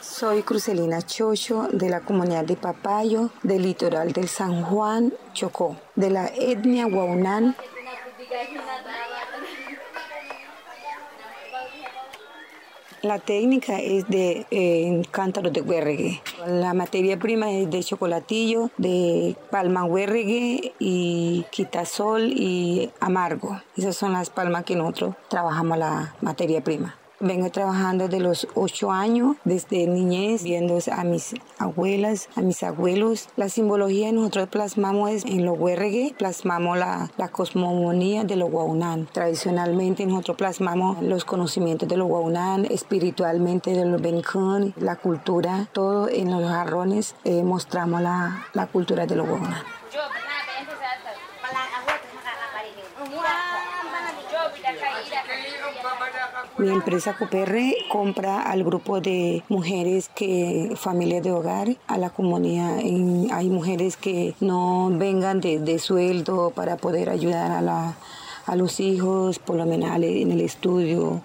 Soy Crucelina Chocho de la comunidad de Papayo, del litoral del San Juan, Chocó, de la etnia Guaunán. La técnica es de eh, cántaro de huerregue. La materia prima es de chocolatillo, de palma huerregue y quitasol y amargo. Esas son las palmas que nosotros trabajamos la materia prima. Vengo trabajando de los ocho años, desde niñez, viendo a mis abuelas, a mis abuelos. La simbología nosotros plasmamos en los huerregue, plasmamos la, cosmogonía de los guaunán. Tradicionalmente nosotros plasmamos los conocimientos de los guaunán, espiritualmente de los benicón, la cultura, todo en los jarrones eh, mostramos la, la cultura de los guaunán. Mi empresa Coperre compra al grupo de mujeres que, familias de hogar, a la comunidad. hay mujeres que no vengan de, de sueldo para poder ayudar a la a los hijos, por lo menos en el estudio,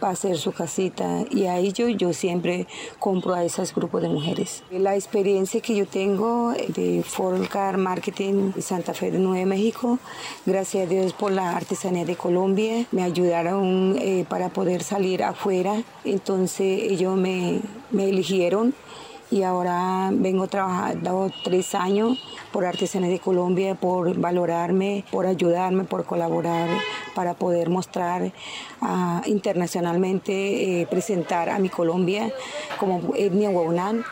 para hacer su casita. Y a ello yo siempre compro a esos grupos de mujeres. La experiencia que yo tengo de Folcar Marketing Santa Fe de Nueva México, gracias a Dios por la artesanía de Colombia, me ayudaron eh, para poder salir afuera. Entonces ellos me, me eligieron y ahora vengo trabajando tres años por Artesanías de Colombia, por valorarme, por ayudarme, por colaborar para poder mostrar uh, internacionalmente, eh, presentar a mi Colombia como etnia Guaunán